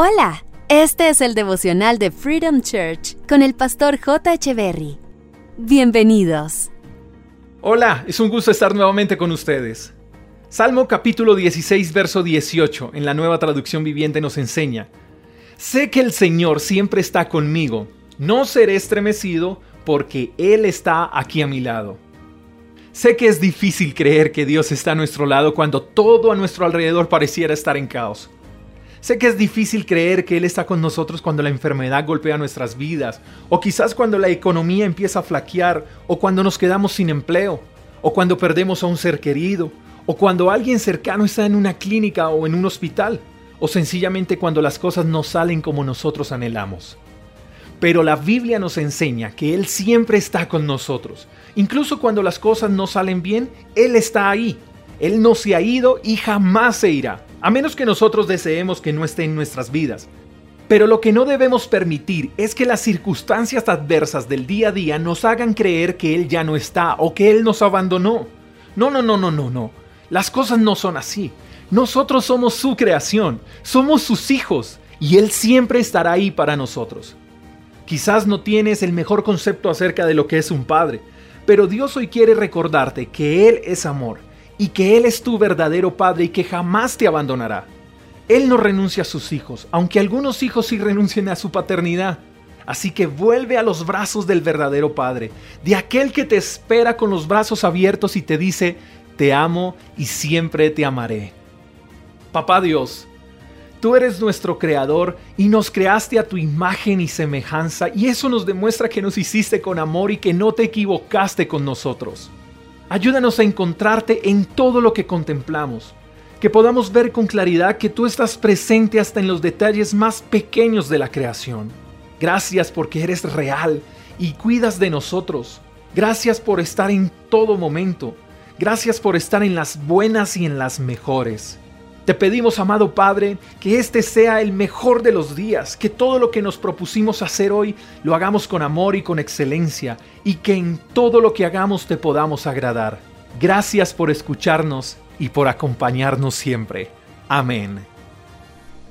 Hola, este es el devocional de Freedom Church con el pastor J. Berry. Bienvenidos. Hola, es un gusto estar nuevamente con ustedes. Salmo capítulo 16, verso 18, en la nueva traducción viviente nos enseña, Sé que el Señor siempre está conmigo, no seré estremecido porque Él está aquí a mi lado. Sé que es difícil creer que Dios está a nuestro lado cuando todo a nuestro alrededor pareciera estar en caos. Sé que es difícil creer que Él está con nosotros cuando la enfermedad golpea nuestras vidas, o quizás cuando la economía empieza a flaquear, o cuando nos quedamos sin empleo, o cuando perdemos a un ser querido, o cuando alguien cercano está en una clínica o en un hospital, o sencillamente cuando las cosas no salen como nosotros anhelamos. Pero la Biblia nos enseña que Él siempre está con nosotros. Incluso cuando las cosas no salen bien, Él está ahí. Él no se ha ido y jamás se irá a menos que nosotros deseemos que no esté en nuestras vidas. Pero lo que no debemos permitir es que las circunstancias adversas del día a día nos hagan creer que Él ya no está o que Él nos abandonó. No, no, no, no, no, no. Las cosas no son así. Nosotros somos su creación, somos sus hijos y Él siempre estará ahí para nosotros. Quizás no tienes el mejor concepto acerca de lo que es un padre, pero Dios hoy quiere recordarte que Él es amor y que Él es tu verdadero Padre y que jamás te abandonará. Él no renuncia a sus hijos, aunque algunos hijos sí renuncien a su paternidad. Así que vuelve a los brazos del verdadero Padre, de aquel que te espera con los brazos abiertos y te dice, te amo y siempre te amaré. Papá Dios, tú eres nuestro creador y nos creaste a tu imagen y semejanza y eso nos demuestra que nos hiciste con amor y que no te equivocaste con nosotros. Ayúdanos a encontrarte en todo lo que contemplamos, que podamos ver con claridad que tú estás presente hasta en los detalles más pequeños de la creación. Gracias porque eres real y cuidas de nosotros. Gracias por estar en todo momento. Gracias por estar en las buenas y en las mejores. Te pedimos, amado Padre, que este sea el mejor de los días, que todo lo que nos propusimos hacer hoy lo hagamos con amor y con excelencia, y que en todo lo que hagamos te podamos agradar. Gracias por escucharnos y por acompañarnos siempre. Amén.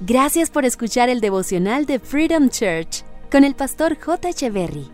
Gracias por escuchar el devocional de Freedom Church con el pastor J. Echeverry.